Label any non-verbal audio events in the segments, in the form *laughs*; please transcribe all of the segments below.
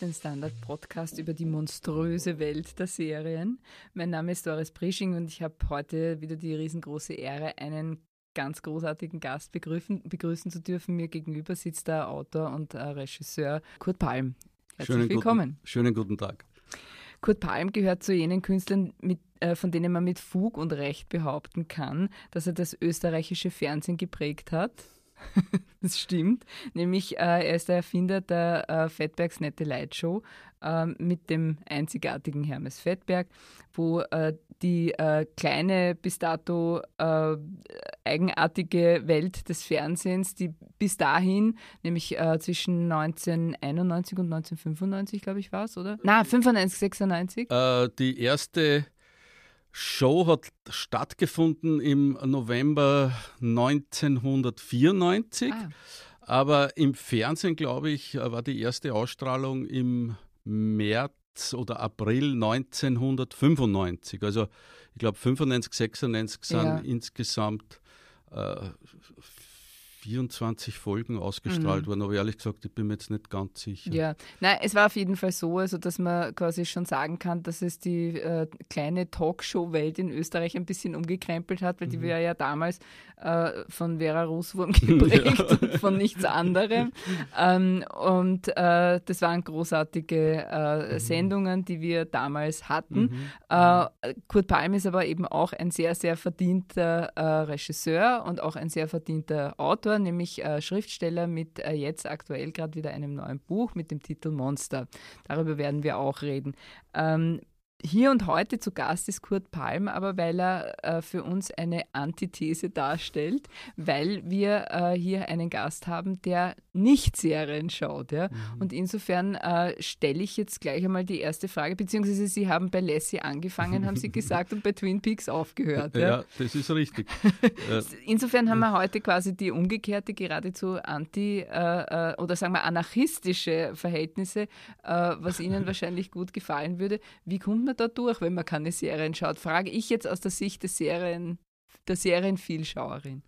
den Standard-Podcast über die monströse Welt der Serien. Mein Name ist Doris Prisching und ich habe heute wieder die riesengroße Ehre, einen ganz großartigen Gast begrüßen, begrüßen zu dürfen. Mir gegenüber sitzt der Autor und äh, Regisseur Kurt Palm. Herzlich schönen willkommen. Guten, schönen guten Tag. Kurt Palm gehört zu jenen Künstlern, mit, äh, von denen man mit Fug und Recht behaupten kann, dass er das österreichische Fernsehen geprägt hat. *laughs* das stimmt. Nämlich, äh, er ist der Erfinder der äh, Fettbergs Nette Light Show äh, mit dem einzigartigen Hermes Fettberg, wo äh, die äh, kleine, bis dato äh, eigenartige Welt des Fernsehens, die bis dahin, nämlich zwischen 1991 und 1995, glaube ich, war es, oder? Na, 95, 96? die erste Show hat stattgefunden im November 1994. Ah. Aber im Fernsehen, glaube ich, war die erste Ausstrahlung im März oder April 1995. Also ich glaube 95, 96 sind ja. insgesamt äh, 24 Folgen ausgestrahlt mhm. worden, aber ehrlich gesagt, ich bin mir jetzt nicht ganz sicher. Ja, nein, es war auf jeden Fall so, also dass man quasi schon sagen kann, dass es die äh, kleine Talkshow-Welt in Österreich ein bisschen umgekrempelt hat, weil mhm. die war ja damals äh, von Vera Russwurm *laughs* geprägt ja. und von nichts anderem. ähm, und äh, das waren großartige äh, mhm. Sendungen, die wir damals hatten. Mhm. Äh, Kurt Palm ist aber eben auch ein sehr, sehr verdienter äh, Regisseur und auch ein sehr verdienter Autor nämlich äh, Schriftsteller mit äh, jetzt aktuell gerade wieder einem neuen Buch mit dem Titel Monster. Darüber werden wir auch reden. Ähm, hier und heute zu Gast ist Kurt Palm, aber weil er äh, für uns eine Antithese darstellt, weil wir äh, hier einen Gast haben, der nicht Serien schaut. Ja? Mhm. Und insofern äh, stelle ich jetzt gleich einmal die erste Frage, beziehungsweise Sie haben bei Lassie angefangen, haben Sie gesagt, und bei Twin Peaks aufgehört. Ja, ja das ist richtig. *laughs* insofern haben wir heute quasi die umgekehrte, geradezu anti- äh, äh, oder sagen wir anarchistische Verhältnisse, äh, was Ihnen *laughs* wahrscheinlich gut gefallen würde. Wie kommt man da durch, wenn man keine Serien schaut? Frage ich jetzt aus der Sicht des Serien, der Serienvielschauerin.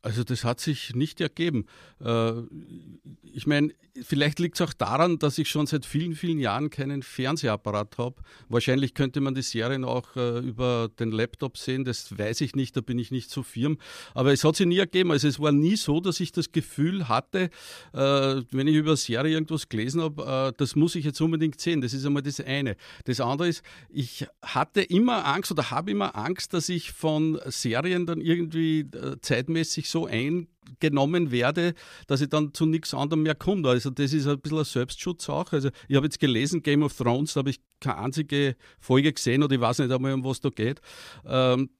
Also das hat sich nicht ergeben. Äh, ich meine, vielleicht liegt es auch daran, dass ich schon seit vielen, vielen Jahren keinen Fernsehapparat habe. Wahrscheinlich könnte man die Serien auch äh, über den Laptop sehen, das weiß ich nicht, da bin ich nicht so firm. Aber es hat sich nie ergeben. Also es war nie so, dass ich das Gefühl hatte, äh, wenn ich über eine Serie irgendwas gelesen habe, das muss ich jetzt unbedingt sehen. Das ist einmal das eine. Das andere ist, ich hatte immer Angst oder habe immer Angst, dass ich von Serien dann irgendwie zeitmäßig so eingenommen werde, dass ich dann zu nichts anderem mehr komme. Also das ist ein bisschen ein Selbstschutz auch. Also ich habe jetzt gelesen, Game of Thrones, da habe ich keine einzige Folge gesehen oder ich weiß nicht einmal, um was da geht. Ähm,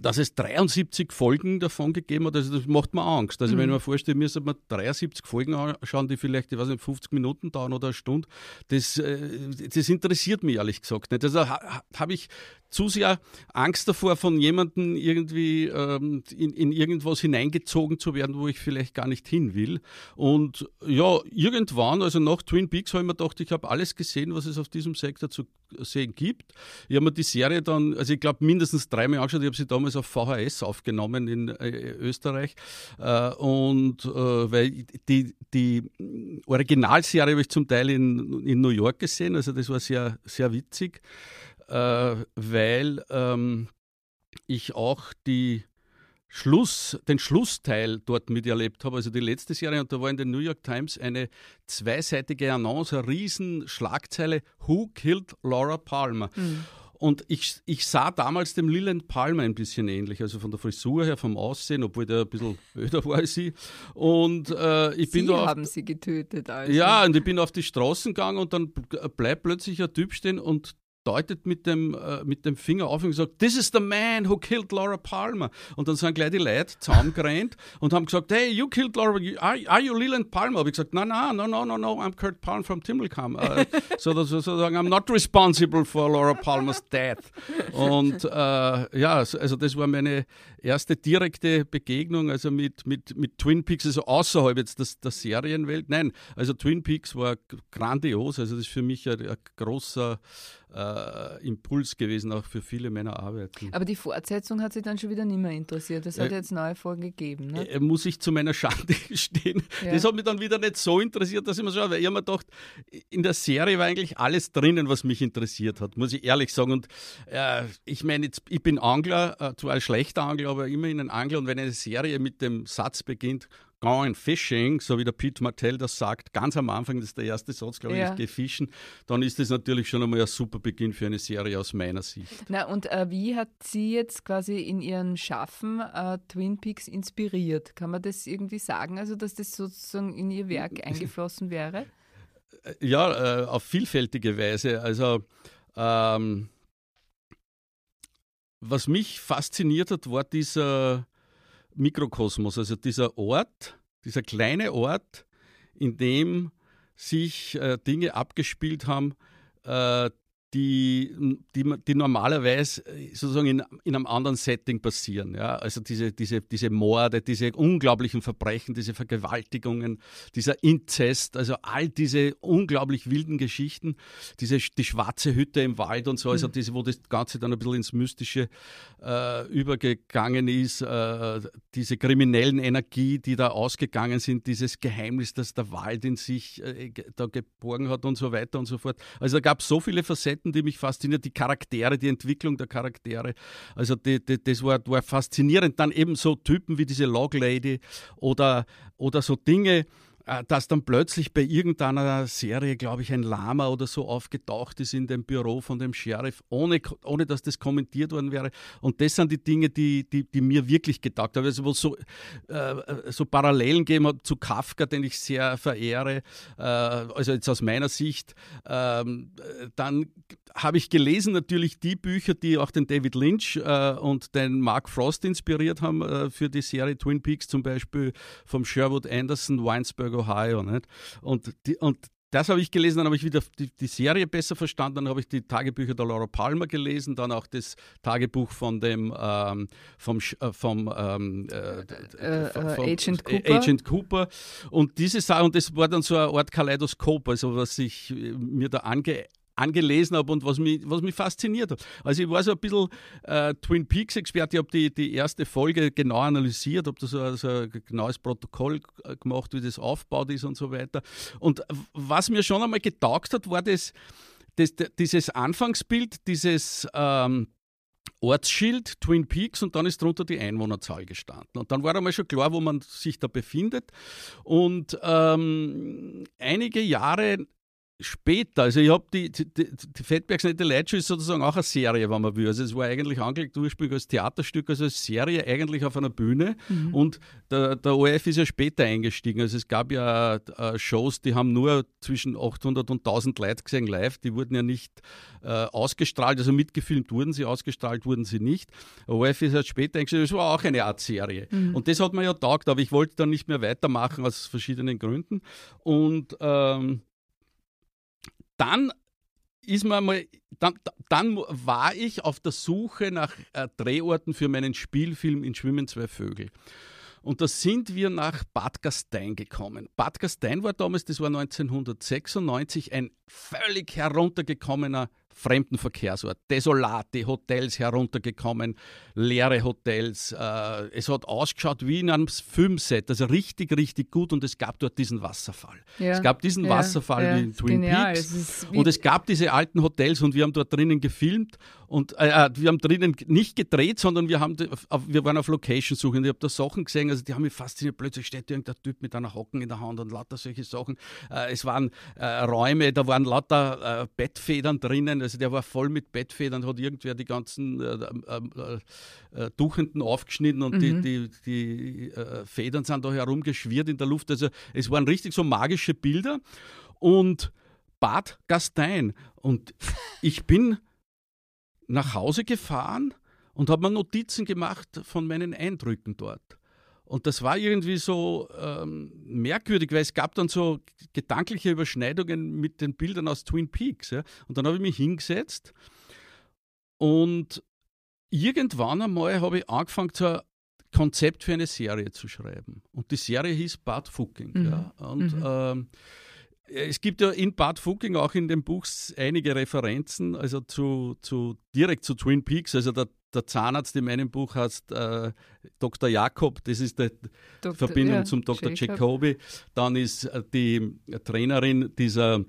dass es 73 Folgen davon gegeben hat, also das macht mir Angst. Also mhm. wenn ich mir vorstelle, müsste man 73 Folgen anschauen, die vielleicht, ich weiß nicht, 50 Minuten dauern oder eine Stunde, das, äh, das interessiert mich ehrlich gesagt nicht. Also habe ich zu sehr Angst davor, von jemandem irgendwie ähm, in, in irgendwas hineingezogen zu werden, wo ich vielleicht gar nicht hin will. Und ja, irgendwann, also nach Twin Peaks, habe ich mir gedacht, ich habe alles gesehen, was es auf diesem Sektor zu sehen gibt. Ich habe mir die Serie dann, also ich glaube, mindestens dreimal angeschaut. Ich habe sie damals auf VHS aufgenommen in äh, Österreich. Äh, und äh, weil die, die Originalserie habe ich zum Teil in, in New York gesehen, also das war sehr, sehr witzig, äh, weil ähm, ich auch die Schluss, den Schlussteil dort miterlebt habe, also die letzte Serie, und da war in den New York Times eine zweiseitige Annonce, eine riesen Schlagzeile, Who Killed Laura Palmer? Mhm. Und ich, ich sah damals dem Leland Palmer ein bisschen ähnlich, also von der Frisur her, vom Aussehen, obwohl der ein bisschen *laughs* öder war als sie. Und äh, ich sie bin da. haben sie getötet, also. Ja, und ich bin auf die Straßen gegangen und dann bleibt plötzlich ein Typ stehen und deutet mit dem, äh, mit dem Finger auf und gesagt, this is the man who killed Laura Palmer. Und dann sind gleich die Leute zusammengerannt *laughs* und haben gesagt, hey, you killed Laura, are, are you Leland Palmer? Habe ich gesagt, no, no, no, no, no, no, I'm Kurt Palmer from Timmelkamp. Uh, *laughs* so sozusagen, I'm not responsible for Laura Palmers death. Und äh, ja, also das war meine erste direkte Begegnung, also mit, mit, mit Twin Peaks, also außerhalb jetzt des, der Serienwelt. Nein, also Twin Peaks war grandios, also das ist für mich ein, ein großer äh, Impuls gewesen, auch für viele meiner Arbeiten. Aber die Fortsetzung hat sich dann schon wieder nicht mehr interessiert. Es hat äh, jetzt neue Folgen gegeben. Ne? Äh, muss ich zu meiner Schande *laughs* gestehen. Ja. Das hat mich dann wieder nicht so interessiert, dass ich mir so, weil ich habe mir gedacht, in der Serie war eigentlich alles drinnen, was mich interessiert hat, muss ich ehrlich sagen. Und äh, ich meine, ich bin Angler, äh, zwar ein schlechter Angler, aber immerhin ein Angler. Und wenn eine Serie mit dem Satz beginnt, Going Fishing, so wie der Pete Martell das sagt, ganz am Anfang, das ist der erste Satz, glaube ich, ja. ich gehe fischen, dann ist das natürlich schon einmal ein super Beginn für eine Serie aus meiner Sicht. Na, und äh, wie hat sie jetzt quasi in ihrem Schaffen äh, Twin Peaks inspiriert? Kann man das irgendwie sagen, also dass das sozusagen in ihr Werk *laughs* eingeflossen wäre? Ja, äh, auf vielfältige Weise. Also ähm, was mich fasziniert hat, war dieser Mikrokosmos, also dieser Ort, dieser kleine Ort, in dem sich äh, Dinge abgespielt haben, äh, die, die, die normalerweise äh, sozusagen in, in einem anderen Setting passieren. Ja? Also diese, diese, diese Morde, diese unglaublichen Verbrechen, diese Vergewaltigungen, dieser Inzest, also all diese unglaublich wilden Geschichten, diese, die schwarze Hütte im Wald und so, also mhm. diese, wo das Ganze dann ein bisschen ins Mystische äh, übergegangen ist, äh, diese kriminellen Energie, die da ausgegangen sind, dieses Geheimnis, das der Wald in sich äh, da geborgen hat und so weiter und so fort. Also da gab es so viele Facetten, Seiten, die mich fasziniert, die Charaktere, die Entwicklung der Charaktere. Also die, die, das war, war faszinierend. Dann eben so Typen wie diese Log Lady oder, oder so Dinge, dass dann plötzlich bei irgendeiner Serie, glaube ich, ein Lama oder so aufgetaucht ist in dem Büro von dem Sheriff, ohne, ohne dass das kommentiert worden wäre. Und das sind die Dinge, die, die, die mir wirklich getaugt haben. Also wo so, äh, so Parallelen gegeben hat zu Kafka, den ich sehr verehre, äh, also jetzt aus meiner Sicht. Ähm, dann habe ich gelesen natürlich die Bücher, die auch den David Lynch äh, und den Mark Frost inspiriert haben äh, für die Serie Twin Peaks, zum Beispiel vom Sherwood Anderson, Winesburg, Ohio. Nicht? Und, die, und das habe ich gelesen, dann habe ich wieder die, die, Serie besser verstanden, dann habe ich die Tagebücher der Laura Palmer gelesen, dann auch das Tagebuch von dem ähm, vom, äh, vom, ähm, äh, äh, vom Agent, Cooper. Agent Cooper und diese Sache und das war dann so eine Art Kaleidoskop, also was ich mir da ange angelesen habe und was mich, was mich fasziniert hat. Also ich war so ein bisschen äh, Twin Peaks-Experte, ich habe die, die erste Folge genau analysiert, habe da so, so ein genaues Protokoll gemacht, wie das aufgebaut ist und so weiter. Und was mir schon einmal getaugt hat, war das, das dieses Anfangsbild, dieses ähm, Ortsschild Twin Peaks und dann ist drunter die Einwohnerzahl gestanden. Und dann war einmal schon klar, wo man sich da befindet. Und ähm, einige Jahre später, also ich habe die, die, die Fettbergs nette Leitschuh ist sozusagen auch eine Serie, wenn man will. Also es war eigentlich angelegt ursprünglich als Theaterstück, also als Serie eigentlich auf einer Bühne mhm. und der, der ORF ist ja später eingestiegen. Also es gab ja äh, Shows, die haben nur zwischen 800 und 1000 Leute gesehen live, die wurden ja nicht äh, ausgestrahlt, also mitgefilmt wurden sie, ausgestrahlt wurden sie nicht. Der ORF ist halt später eingestiegen, das war auch eine Art Serie. Mhm. Und das hat man ja taugt, aber ich wollte dann nicht mehr weitermachen aus verschiedenen Gründen und ähm, dann ist man mal, dann, dann war ich auf der Suche nach äh, Drehorten für meinen Spielfilm in Schwimmen zwei Vögel. Und da sind wir nach Bad Gastein gekommen. Bad Gastein war damals, das war 1996, ein völlig heruntergekommener Fremdenverkehrsort. Desolate Hotels heruntergekommen, leere Hotels. Äh, es hat ausgeschaut wie in einem Filmset, also richtig, richtig gut. Und es gab dort diesen Wasserfall. Ja. Es gab diesen ja, Wasserfall ja, wie in Twin genial. Peaks. Es und es gab diese alten Hotels und wir haben dort drinnen gefilmt und äh, äh wir haben drinnen nicht gedreht, sondern wir, haben, wir waren auf Location-Suche und ich habe da Sachen gesehen, also die haben mich fasziniert. Plötzlich steht irgendein Typ mit einer Hocken in der Hand und lauter solche Sachen. Äh, es waren äh, Räume, da waren lauter äh, Bettfedern drinnen. Also der war voll mit Bettfedern, hat irgendwer die ganzen äh, äh, äh, Tuchenden aufgeschnitten und mhm. die, die, die äh, Federn sind da herumgeschwirrt in der Luft. Also es waren richtig so magische Bilder. Und Bad Gastein. Und ich bin nach Hause gefahren und habe mir Notizen gemacht von meinen Eindrücken dort. Und das war irgendwie so ähm, merkwürdig, weil es gab dann so gedankliche Überschneidungen mit den Bildern aus Twin Peaks. Ja? Und dann habe ich mich hingesetzt und irgendwann einmal habe ich angefangen, so ein Konzept für eine Serie zu schreiben. Und die Serie hieß Bad Fucking. Mhm. Ja? Und mhm. ähm, es gibt ja in Bad Fucking auch in dem Buch einige Referenzen, also zu, zu direkt zu Twin Peaks. Also der, der Zahnarzt in meinem Buch heißt äh, Dr. Jakob, das ist die Dr. Verbindung ja, zum Dr. Jacob. Jacobi. Dann ist äh, die Trainerin dieser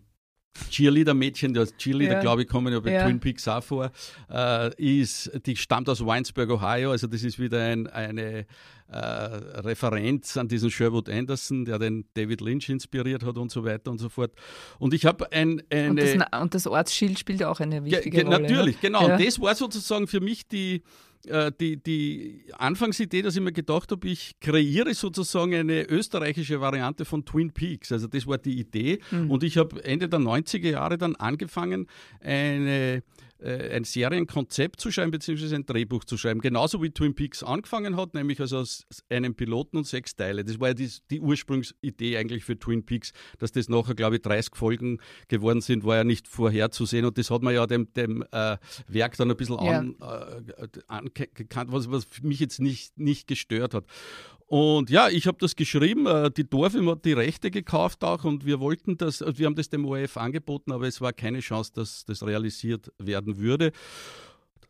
Cheerleader-Mädchen, das Cheerleader, ja. glaube ich, kommen ja bei ja. Twin Peaks auch vor, äh, ist, die stammt aus Winesburg, Ohio, also das ist wieder ein, eine äh, Referenz an diesen Sherwood Anderson, der den David Lynch inspiriert hat und so weiter und so fort. Und ich habe ein, eine... Und das, und das, Ortsschild spielt auch eine wichtige Rolle. Natürlich, ja? genau. Und das war sozusagen für mich die äh, die, die Anfangsidee, dass ich mir gedacht habe, ich kreiere sozusagen eine österreichische Variante von Twin Peaks. Also das war die Idee. Mhm. Und ich habe Ende der 90er Jahre dann angefangen, eine äh, ein Serienkonzept zu schreiben, beziehungsweise ein Drehbuch zu schreiben. Genauso wie Twin Peaks angefangen hat, nämlich also aus einem Piloten und sechs Teile. Das war ja die, die Ursprungsidee eigentlich für Twin Peaks, dass das nachher, glaube ich, 30 Folgen geworden sind, war ja nicht vorherzusehen. Und das hat man ja dem, dem äh, Werk dann ein bisschen ja. an, äh, angekannt, was, was mich jetzt nicht, nicht gestört hat. Und ja, ich habe das geschrieben. Äh, die Dorfim hat die Rechte gekauft auch und wir wollten das, wir haben das dem ORF angeboten, aber es war keine Chance, dass das realisiert werden würde.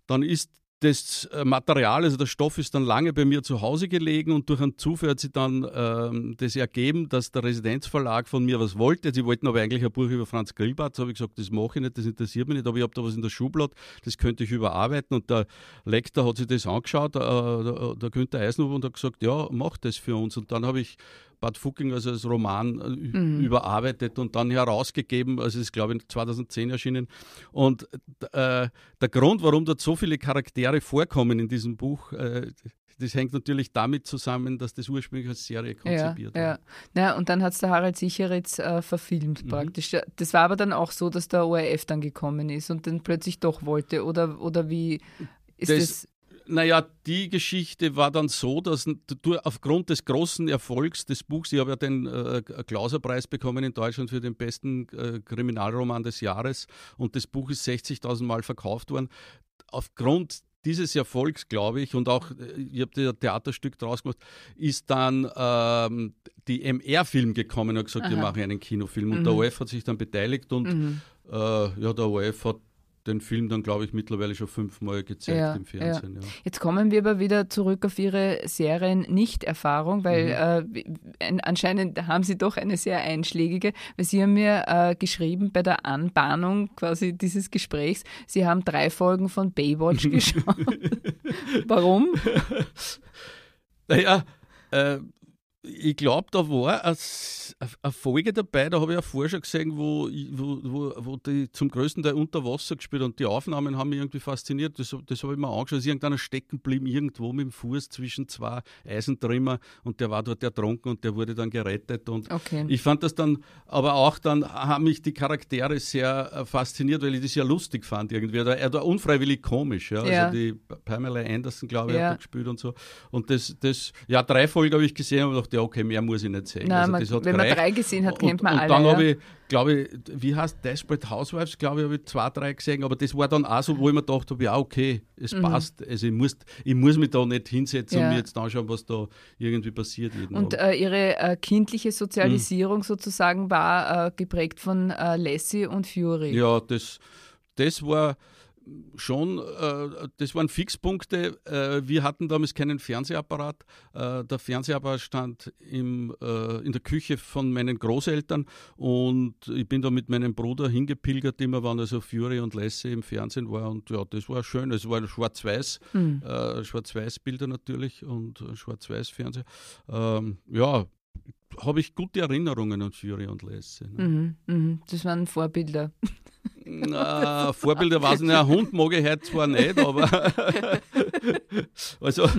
Dann ist das äh, Material, also der Stoff ist dann lange bei mir zu Hause gelegen und durch einen Zufall hat sich dann ähm, das ergeben, dass der Residenzverlag von mir was wollte. Sie wollten aber eigentlich ein Buch über Franz Grillbart. Da habe ich gesagt, das mache ich nicht, das interessiert mich nicht, aber ich habe da was in der Schublade, das könnte ich überarbeiten. Und der Lektor hat sich das angeschaut, äh, der, der Günther Eisenhofer, und hat gesagt, ja, mach das für uns. Und dann habe ich Bad Fucking also als Roman äh, mhm. überarbeitet und dann herausgegeben. Also es ist, glaube ich, 2010 erschienen. Und äh, der Grund, warum dort so viele Charaktere vorkommen in diesem Buch, äh, das hängt natürlich damit zusammen, dass das ursprünglich als Serie konzipiert ja, war. Ja. Naja, und dann hat es der Harald Sicheritz äh, verfilmt mhm. praktisch. Das war aber dann auch so, dass der ORF dann gekommen ist und dann plötzlich doch wollte. Oder, oder wie ist das? das naja, die Geschichte war dann so, dass du aufgrund des großen Erfolgs des Buchs, ich habe ja den äh, Klauserpreis bekommen in Deutschland für den besten äh, Kriminalroman des Jahres und das Buch ist 60.000 Mal verkauft worden. Aufgrund dieses Erfolgs, glaube ich, und auch, äh, ich habe ein Theaterstück draus gemacht, ist dann ähm, die MR-Film gekommen und gesagt, Aha. wir machen einen Kinofilm. Und mhm. der OF hat sich dann beteiligt und mhm. äh, ja, der OF hat den Film dann, glaube ich, mittlerweile schon fünfmal gezeigt ja, im Fernsehen. Ja. Ja. Jetzt kommen wir aber wieder zurück auf Ihre Serien-Nicht-Erfahrung, weil mhm. äh, anscheinend haben Sie doch eine sehr einschlägige, weil Sie haben mir äh, geschrieben bei der Anbahnung quasi dieses Gesprächs, Sie haben drei Folgen von Baywatch *laughs* geschaut. Warum? *laughs* Naja, äh, ich glaube, da war eine, Folge dabei, da habe ich ja vorher schon gesehen, wo, wo, wo, die zum größten Teil unter Wasser gespielt und die Aufnahmen haben mich irgendwie fasziniert. Das, das habe ich mir angeschaut. Ist irgendeiner stecken geblieben, irgendwo mit dem Fuß zwischen zwei Eisentrimmer und der war dort ertrunken und der wurde dann gerettet. Und okay. ich fand das dann, aber auch dann haben mich die Charaktere sehr äh, fasziniert, weil ich das ja lustig fand irgendwie. Er war unfreiwillig komisch. Ja? Also ja. Also die Pamela Anderson, glaube ich, ja. hat da gespielt und so. Und das, das ja, drei Folgen habe ich gesehen und gedacht, ja, okay, mehr muss ich nicht sehen. Nein, also man, wenn gereicht. man drei gesehen hat, kennt man und, alle. Und dann ja. habe ich, glaube ich, wie heißt Desperate Housewives, glaube ich, habe ich zwei, drei gesehen, aber das war dann auch so, wo ich mir gedacht habe, ja, okay, es mhm. passt. Also ich muss, ich muss mich da nicht hinsetzen ja. und mir jetzt anschauen, was da irgendwie passiert. und äh, Ihre äh, kindliche Sozialisierung mhm. sozusagen war äh, geprägt von äh, Lassie und Fury. Ja, das, das war schon, äh, das waren Fixpunkte. Äh, wir hatten damals keinen Fernsehapparat. Äh, der Fernsehapparat stand im, äh, in der Küche von meinen Großeltern und ich bin da mit meinem Bruder hingepilgert, immer wann also Fury und Lassie im Fernsehen war und ja, das war schön. Es war schwarz-weiß, mhm. schwarz-weiß-Bilder natürlich und Schwarz-weiß-Fernseher. Ähm, ja, habe ich gute Erinnerungen an Fury und Lassie. Ne? Mhm, mh. Das waren Vorbilder. Na, Vorbilder weiß ich nicht, ein Hund mag ich heute zwar nicht, aber *laughs* also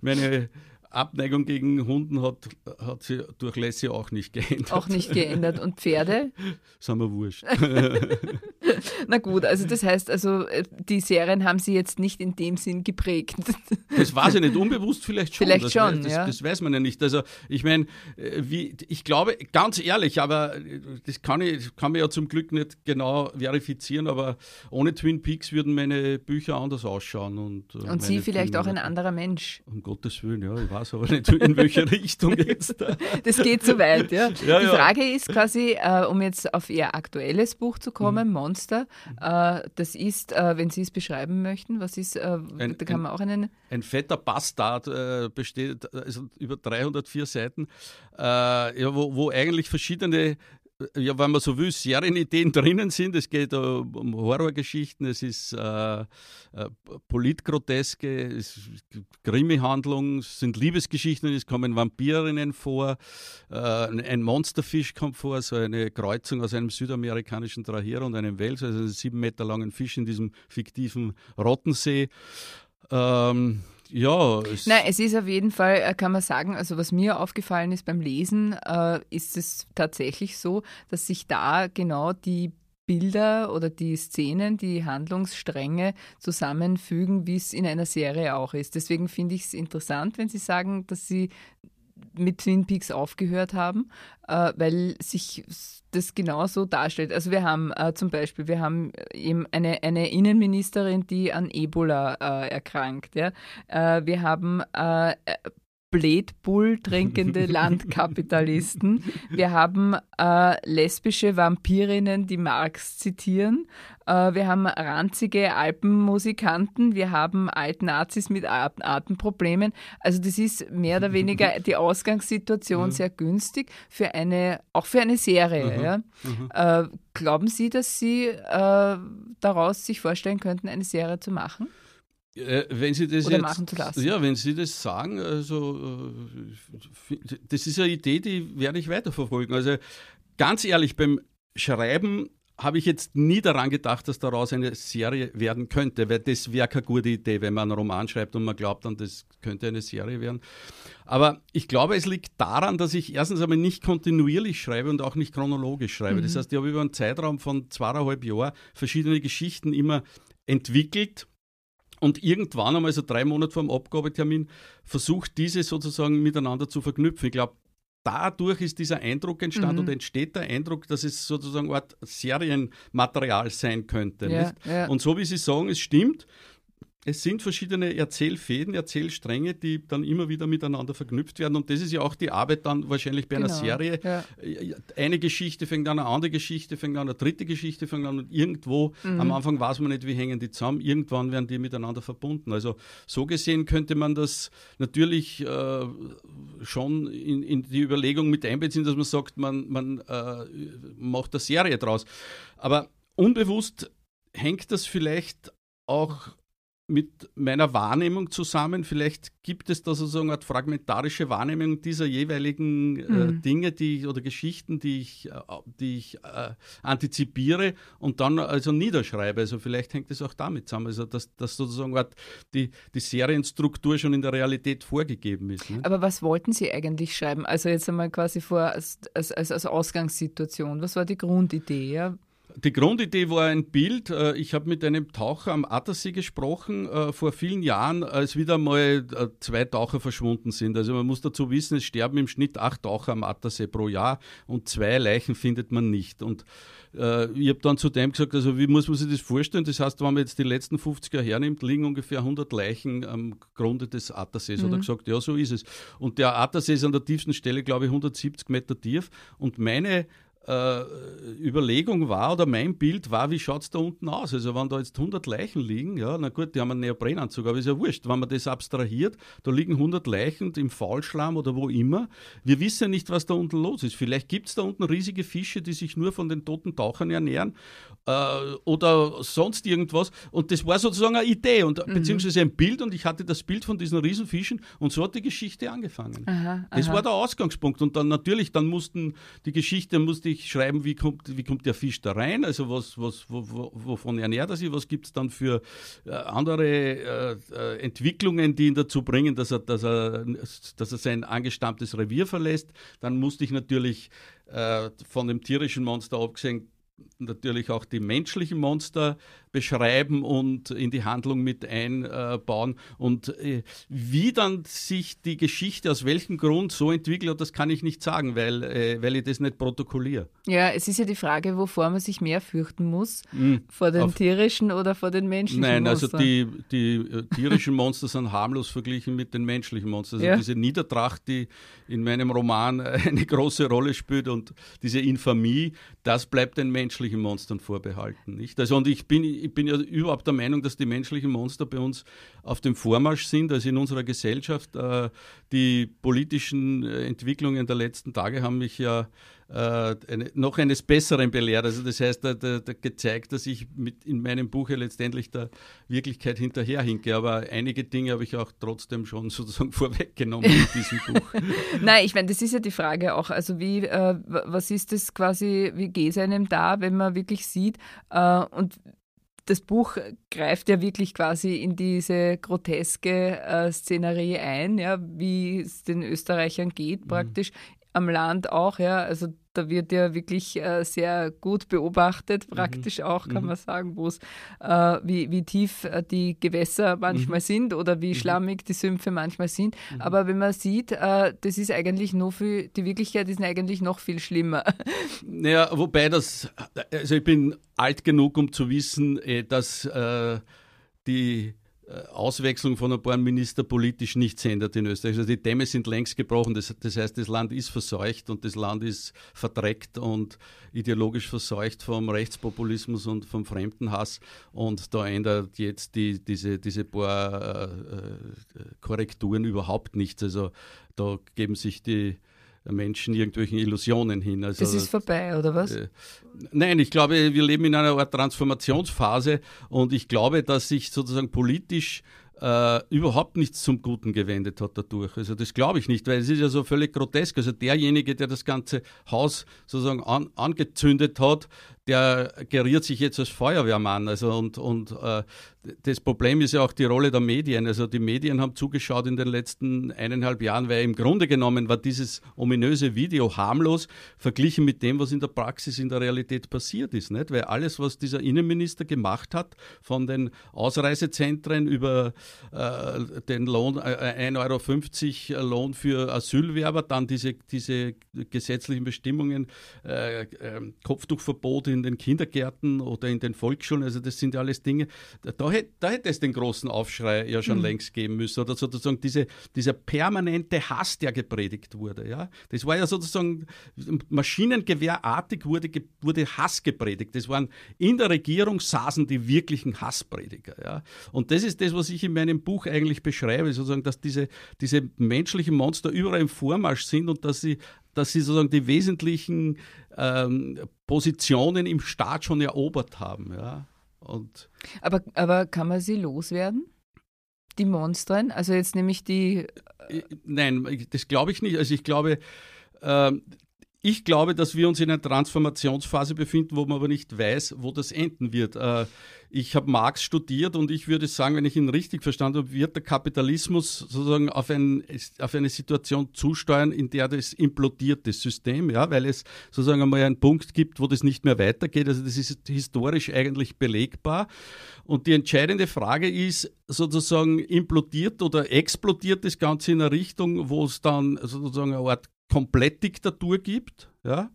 meine Abneigung gegen Hunden hat, hat sich durch Lassie auch nicht geändert. Auch nicht geändert. Und Pferde? Sind wir wurscht. *laughs* *laughs* Na gut, also das heißt, also äh, die Serien haben Sie jetzt nicht in dem Sinn geprägt. *laughs* Das weiß ich nicht, unbewusst vielleicht schon. Vielleicht das, schon, das, ja. das weiß man ja nicht. Also ich meine, äh, wie, ich glaube, ganz ehrlich, aber äh, das kann ich kann man ja zum Glück nicht genau verifizieren, aber ohne Twin Peaks würden meine Bücher anders ausschauen. Und, und Sie vielleicht auch ein anderer Mensch. Um Gottes Willen, ja, ich weiß aber nicht, *laughs* in welche Richtung jetzt. das geht zu weit, ja. ja die ja. Frage ist quasi, äh, um jetzt auf Ihr aktuelles Buch zu kommen, mhm. Monster, äh, das ist, äh, wenn Sie es beschreiben möchten, was ist, äh, ein, da kann man auch einen... Ein fetter Bastard besteht, also über 304 Seiten, ja, wo, wo eigentlich verschiedene ja, wenn man so will, Serienideen *laughs* drinnen sind. Es geht um Horrorgeschichten, es ist äh, äh, Politgroteske, es Krimi-Handlung, es sind Liebesgeschichten, es kommen Vampirinnen vor, äh, ein Monsterfisch kommt vor, so eine Kreuzung aus einem südamerikanischen Trahier und einem Wels, also einen sieben Meter langen Fisch in diesem fiktiven Rottensee. Ähm, ja. Es Nein, es ist auf jeden Fall, äh, kann man sagen, also was mir aufgefallen ist beim Lesen, äh, ist es tatsächlich so, dass sich da genau die Bilder oder die Szenen, die Handlungsstränge zusammenfügen, wie es in einer Serie auch ist. Deswegen finde ich es interessant, wenn Sie sagen, dass Sie mit Twin Peaks aufgehört haben, äh, weil sich das genauso darstellt. Also wir haben äh, zum Beispiel, wir haben eben eine, eine Innenministerin, die an Ebola äh, erkrankt. Ja? Äh, wir haben Bledbull trinkende *laughs* Landkapitalisten. Wir haben äh, lesbische Vampirinnen, die Marx zitieren. Äh, wir haben ranzige Alpenmusikanten. Wir haben Altnazis mit Atemproblemen. Also das ist mehr oder weniger *laughs* die Ausgangssituation mhm. sehr günstig für eine, auch für eine Serie. Mhm. Ja. Mhm. Äh, glauben Sie, dass Sie äh, daraus sich vorstellen könnten, eine Serie zu machen? Äh, wenn Sie das Oder jetzt, machen zu lassen. Ja, wenn Sie das sagen, also äh, das ist eine Idee, die werde ich weiterverfolgen. Also ganz ehrlich, beim Schreiben habe ich jetzt nie daran gedacht, dass daraus eine Serie werden könnte, weil das wäre keine gute Idee, wenn man einen Roman schreibt und man glaubt dann, das könnte eine Serie werden. Aber ich glaube, es liegt daran, dass ich erstens einmal nicht kontinuierlich schreibe und auch nicht chronologisch schreibe. Mhm. Das heißt, ich habe über einen Zeitraum von zweieinhalb Jahren verschiedene Geschichten immer entwickelt und irgendwann einmal, so drei Monate vor dem Abgabetermin, versucht diese sozusagen miteinander zu verknüpfen. Ich glaube, dadurch ist dieser Eindruck entstanden mhm. oder entsteht der Eindruck, dass es sozusagen eine Art Serienmaterial sein könnte. Ja, ja. Und so wie Sie sagen, es stimmt, es sind verschiedene Erzählfäden, Erzählstränge, die dann immer wieder miteinander verknüpft werden. Und das ist ja auch die Arbeit dann wahrscheinlich bei genau, einer Serie. Ja. Eine Geschichte fängt an, eine andere Geschichte fängt an, eine dritte Geschichte fängt an und irgendwo, mhm. am Anfang weiß man nicht, wie hängen die zusammen, irgendwann werden die miteinander verbunden. Also so gesehen könnte man das natürlich äh, schon in, in, die Überlegung mit einbeziehen, dass man sagt, man, man äh, macht eine Serie draus. Aber unbewusst hängt das vielleicht auch mit meiner Wahrnehmung zusammen. Vielleicht gibt es da sozusagen eine fragmentarische Wahrnehmung dieser jeweiligen äh, mhm. Dinge die, oder Geschichten, die ich, äh, die ich äh, antizipiere und dann also niederschreibe. Also vielleicht hängt es auch damit zusammen, also dass, dass sozusagen die, die Serienstruktur schon in der Realität vorgegeben ist. Ne? Aber was wollten Sie eigentlich schreiben? Also jetzt einmal quasi vor als, als, als Ausgangssituation. Was war die Grundidee? Ja? Die Grundidee war ein Bild. Äh, ich habe mit einem Taucher am Attersee gesprochen äh, vor vielen Jahren, als wieder mal äh, zwei Taucher verschwunden sind. Also man muss dazu wissen, es sterben im Schnitt acht Taucher am Attersee pro Jahr und zwei Leichen findet man nicht. Und ich habe dann zu dem gesagt, also wie muss man sich das vorstellen? Das heißt, wenn man jetzt die letzten 50 Jahre hernimmt, liegen ungefähr 100 Leichen am Grunde des Attersees. Mhm. Hat er gesagt, ja, so ist es. Und der Attersee ist an der tiefsten Stelle, glaube ich, 170 Meter tief. Und meine äh, Überlegung war oder mein Bild war, wie schaut es da unten aus? Also wenn da jetzt 100 Leichen liegen, ja, na gut, die haben einen Neoprenanzug, aber ist ja wurscht. Wenn man das abstrahiert, da liegen 100 Leichen im Faulschlamm oder wo immer. Wir wissen ja nicht, was da unten los ist. Vielleicht gibt es da unten riesige Fische, die sich nur von den toten Tauchern ernähren äh, oder sonst irgendwas. Und das war sozusagen eine Idee und mhm. beziehungsweise ein Bild und ich hatte das Bild von diesen Riesenfischen und so hat die Geschichte angefangen. Aha, das aha. war der Ausgangspunkt und dann natürlich, dann mussten die Geschichte musste ich schreiben, wie kommt, wie kommt der Fisch da rein, also was, was, wo, wo, wovon ernährt er sich, was gibt es dann für äh, andere äh, äh, Entwicklungen, die ihn dazu bringen, dass er, dass, er, dass er sein angestammtes Revier verlässt. Dann musste ich natürlich äh, von dem tierischen Monster abgesehen natürlich auch die menschlichen Monster beschreiben und in die Handlung mit einbauen. Und äh, wie dann sich die Geschichte aus welchem Grund so entwickelt das kann ich nicht sagen, weil, äh, weil ich das nicht protokolliere. Ja, es ist ja die Frage, wovor man sich mehr fürchten muss, mhm. vor den Auf, tierischen oder vor den menschlichen Nein, Monstern. also die, die äh, tierischen Monster sind harmlos verglichen mit den menschlichen Monstern. Also ja. diese Niedertracht, die in meinem Roman *laughs* eine große Rolle spielt und diese Infamie, das bleibt den menschlichen Monstern vorbehalten. Nicht? Also, und ich bin, ich bin ja überhaupt der Meinung, dass die menschlichen Monster bei uns auf dem Vormarsch sind, also in unserer Gesellschaft. Äh, die politischen äh, Entwicklungen der letzten Tage haben mich ja äh, eine, noch eines Besseren belehrt. Also das heißt, da, da, da gezeigt, dass ich mit in meinem Buch ja letztendlich der Wirklichkeit hinterherhinke. Aber einige Dinge habe ich auch trotzdem schon *laughs* sozusagen vorweggenommen in diesem Buch. *laughs* Nein, ich meine, das ist ja die Frage auch. Also wie, äh, was ist das quasi, wie geht es einem da, wenn man wirklich sieht äh, und das Buch greift ja wirklich quasi in diese groteske äh, Szenerie ein, ja, wie es den Österreichern geht, mhm. praktisch am Land auch, ja. Also da wird ja wirklich äh, sehr gut beobachtet, mhm. praktisch mhm. auch, kann mhm. man sagen, wo es, äh, wie, wie tief äh, die Gewässer manchmal mhm. sind oder wie mhm. schlammig die Sümpfe manchmal sind. Mhm. Aber wenn man sieht, äh, das ist eigentlich nur für die Wirklichkeit ist eigentlich noch viel schlimmer. *laughs* Naja, wobei das, also ich bin alt genug, um zu wissen, eh, dass äh, die äh, Auswechslung von ein paar Minister politisch nichts ändert in Österreich. Also die Dämme sind längst gebrochen. Das, das, heißt, das Land ist verseucht und das Land ist verdreckt und ideologisch verseucht vom Rechtspopulismus und vom Fremdenhass. Und da ändert jetzt die, diese, diese paar äh, äh Korrekturen überhaupt nichts. Also da geben sich die Menschen irgendwelchen Illusionen hin. Also, das ist vorbei, oder was? Äh, nein, ich glaube, wir leben in einer Art Transformationsphase und ich glaube, dass sich sozusagen politisch äh, überhaupt nichts zum Guten gewendet hat dadurch. Also das glaube ich nicht, weil es ist ja so völlig grotesk. Also derjenige, der das ganze Haus sozusagen an, angezündet hat, der geriert sich jetzt als Feuerwehrmann. Also und, und äh, das Problem ist ja auch die Rolle der Medien. Also die Medien haben zugeschaut in den letzten eineinhalb Jahren, weil im Grunde genommen war dieses ominöse Video harmlos verglichen mit dem, was in der Praxis, in der Realität passiert ist. Nicht? Weil alles, was dieser Innenminister gemacht hat, von den Ausreisezentren über äh, den Lohn, äh, 1,50 Euro Lohn für Asylwerber, dann diese, diese gesetzlichen Bestimmungen, äh, äh Kopftuchverbot in den Kindergärten oder in den Volksschulen, also das sind ja alles Dinge, da, hätte, da hätte es den großen Aufschrei ja schon mhm. längst geben müssen. Oder sozusagen diese, dieser permanente Hass, der gepredigt wurde. Ja? Das war ja sozusagen maschinengewehrartig wurde, wurde Hass gepredigt. Das waren in der Regierung saßen die wirklichen Hassprediger. Ja? Und das ist das, was ich in meinem Buch eigentlich beschreibe, sozusagen, dass diese, diese menschlichen Monster überall im Vormarsch sind und dass sie dass sie sozusagen die wesentlichen ähm, Positionen im Staat schon erobert haben. Ja. Und aber, aber kann man sie loswerden? Die Monstern? Also jetzt nämlich die. Äh, nein, das glaube ich nicht. Also ich glaube, äh, ich glaube, dass wir uns in einer Transformationsphase befinden, wo man aber nicht weiß, wo das enden wird. Äh, ich habe Marx studiert und ich würde sagen, wenn ich ihn richtig verstanden habe, wird der Kapitalismus sozusagen auf, ein, auf eine Situation zusteuern, in der das implodiert, das System, ja, weil es sozusagen einmal einen Punkt gibt, wo das nicht mehr weitergeht. Also das ist historisch eigentlich belegbar. Und die entscheidende Frage ist sozusagen implodiert oder explodiert das Ganze in eine Richtung, wo es dann sozusagen eine Art Komplettdiktatur gibt, ja,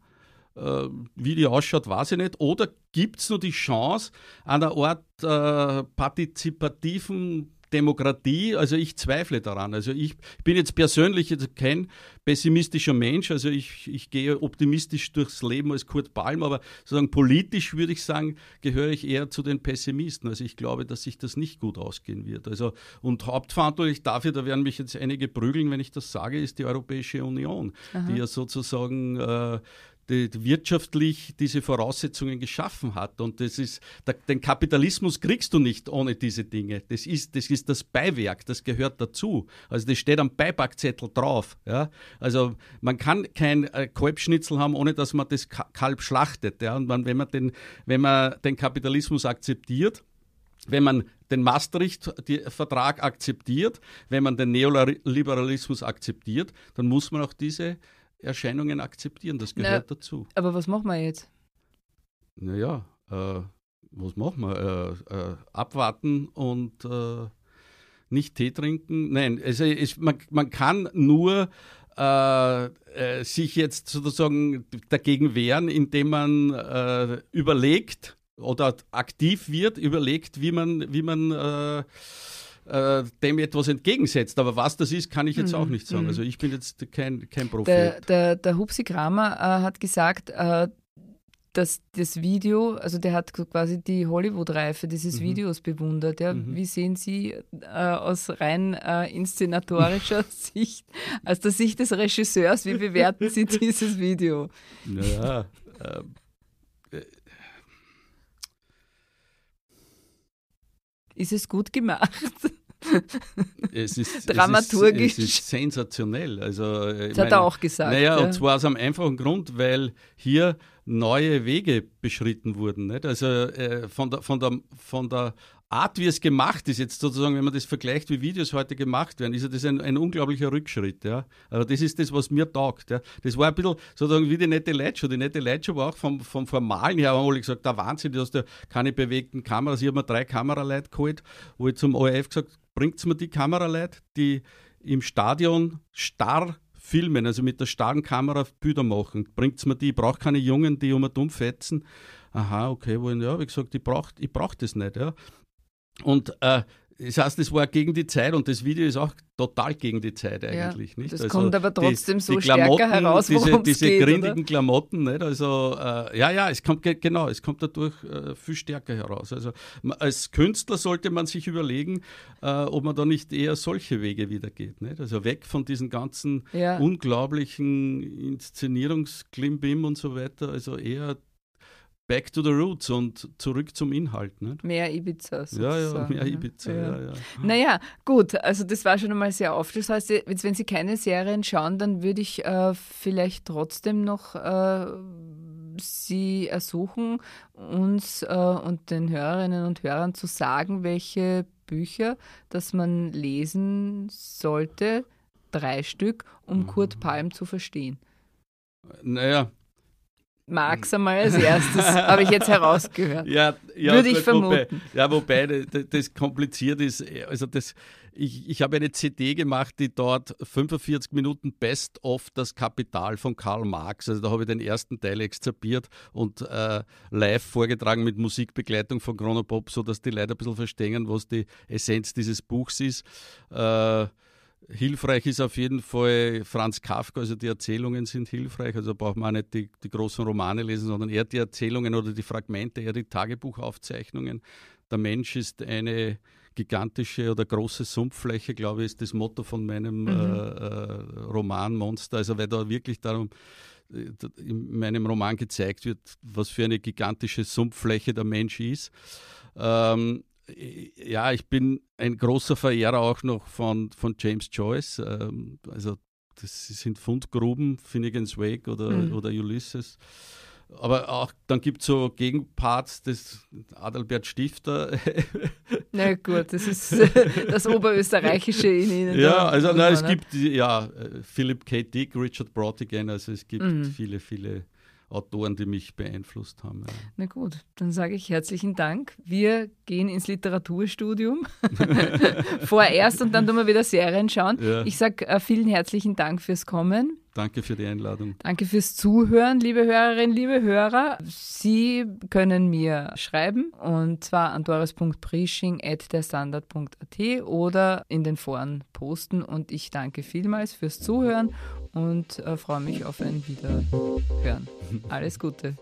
äh, wie die ausschaut, weiß ich nicht. Oder gibt es nur die Chance einer Art äh, partizipativen Demokratie, also ich zweifle daran. Also ich bin jetzt persönlich jetzt kein pessimistischer Mensch, also ich, ich gehe optimistisch durchs Leben als Kurt Palm, aber sozusagen politisch würde ich sagen, gehöre ich eher zu den Pessimisten. Also ich glaube, dass sich das nicht gut ausgehen wird. Also und hauptverantwortlich dafür, da werden mich jetzt einige prügeln, wenn ich das sage, ist die Europäische Union, Aha. die ja sozusagen äh, die, wirtschaftlich diese Voraussetzungen geschaffen hat. Und das ist, den Kapitalismus kriegst du nicht ohne diese Dinge. Das ist, das ist das Beiwerk, das gehört dazu. Also das steht am Beipackzettel drauf. Ja? Also man kann kein äh, Kalbschnitzel haben, ohne dass man das Kalb schlachtet. Ja? Und man, wenn, man den, wenn man den Kapitalismus akzeptiert, wenn man den Maastricht-Vertrag akzeptiert, wenn man den Neoliberalismus akzeptiert, dann muss man auch diese Erscheinungen akzeptieren. Das gehört Na, dazu. Aber was machen wir jetzt? naja, äh, was machen wir? Äh, äh, abwarten und äh, nicht Tee trinken. Nein, also es, man, man kann nur äh, äh, sich jetzt sozusagen dagegen wehren, indem man äh, überlegt oder aktiv wird, überlegt, wie man, wie man äh, äh, dem etwas entgegensetzt. Aber was das ist, kann ich jetzt mhm. auch nicht sagen. Mhm. Also ich bin jetzt kein, kein Prophet. Der, der, der Hupsi Kramer äh, hat gesagt, äh, dass das Video, also der hat quasi die Hollywood-Reife dieses mhm. Videos bewundert. Ja. Mhm. Wie sehen Sie äh, aus rein äh, inszenatorischer *laughs* Sicht, aus der Sicht des Regisseurs, wie bewerten Sie dieses Video? Naja, *laughs* ähm, äh, ist es gut gemacht? Es ist, Dramaturgisch. Es ist, es ist sensationell. Also, das hat meine, er auch gesagt. Naja, ja. und zwar aus einem einfachen Grund, weil hier neue Wege beschritten wurden. Nicht? Also äh, von, der, von, der, von der Art, wie es gemacht ist, jetzt sozusagen, wenn man das vergleicht, wie Videos heute gemacht werden, ist ja das ein, ein unglaublicher Rückschritt. Ja? Aber das ist das, was mir taugt. Ja? Das war ein bisschen sozusagen wie die nette Lightshow. Die nette Lightshow war auch vom, vom Formalen her, haben alle gesagt, der Wahnsinn, du hast ja keine bewegten Kameras. Ich habe mir drei Kameraleute geholt, wo ich zum ORF gesagt bringt mir die Kameraleute, die im Stadion starr filmen, also mit der starren Kamera Bilder machen. Bringt mir die, ich brauche keine Jungen, die um und um fetzen. Aha, okay, wollen, ja, wie gesagt, ich brauche ich brauch das nicht. Ja. Und äh, das heißt, es war gegen die Zeit und das Video ist auch total gegen die Zeit eigentlich. Ja, nicht? Das also kommt aber trotzdem die, so die stärker heraus, Diese, diese geht, grindigen oder? Klamotten, nicht? also äh, ja, ja, es kommt genau, es kommt dadurch äh, viel stärker heraus. Also als Künstler sollte man sich überlegen, äh, ob man da nicht eher solche Wege wieder geht. Nicht? Also weg von diesen ganzen ja. unglaublichen Inszenierungsklimbim und so weiter, also eher Back to the Roots und zurück zum Inhalt. Nicht? Mehr Ibiza. Ja, ja, mehr Ibiza. Ja. Ja, ja. Naja, gut, also das war schon einmal sehr aufschlussreich. Jetzt, wenn Sie keine Serien schauen, dann würde ich äh, vielleicht trotzdem noch äh, Sie ersuchen, uns äh, und den Hörerinnen und Hörern zu sagen, welche Bücher, dass man lesen sollte, drei Stück, um mhm. Kurt Palm zu verstehen. Naja, Marx einmal als erstes, habe ich jetzt herausgehört. *laughs* Ja, ja Würde ich vermuten. Wobei, ja, wobei das, kompliziert ist. Also das, ich, ich habe eine CD gemacht, die dort 45 Minuten Best of das Kapital von Karl Marx. Also da habe ich den ersten Teil exzerpiert und äh, live vorgetragen mit Musikbegleitung von Chronopop, sodass die Leute ein bisschen verstehen, was die Essenz dieses Buchs ist. Äh, Hilfreich ist auf jeden Fall Franz Kafka, also die Erzählungen sind hilfreich. Also braucht man auch nicht die, die großen Romane lesen, sondern eher die Erzählungen oder die Fragmente, eher die Tagebuchaufzeichnungen. Der Mensch ist eine gigantische oder große Sumpffläche, glaube ich, ist das Motto von meinem mhm. äh, äh, Roman Monster. Also weil da wirklich darum äh, in meinem Roman gezeigt wird, was für eine gigantische Sumpffläche der Mensch ist. Ähm, ja, ich bin ein großer Verehrer auch noch von, von James Joyce. Ähm, also das sind Fundgruben, Finnegan's Wake oder, mhm. oder Ulysses. Aber auch dann gibt es so Gegenparts des Adalbert Stifter. *laughs* Na gut, das ist *laughs* das Oberösterreichische in Ihnen. Ja, also nein, es gibt ja äh, Philip K. Dick, Richard Brautigan, also es gibt mhm. viele, viele Autoren, die mich beeinflusst haben. Ja. Na gut, dann sage ich herzlichen Dank. Wir gehen ins Literaturstudium *laughs* vorerst und dann tun wir wieder Serien schauen. Ja. Ich sage äh, vielen herzlichen Dank fürs Kommen. Danke für die Einladung. Danke fürs Zuhören, liebe Hörerinnen, liebe Hörer. Sie können mir schreiben und zwar an doris.preaching.derstandard.at oder in den Foren posten und ich danke vielmals fürs Zuhören und äh, freue mich auf ein Wiederhören. Alles Gute.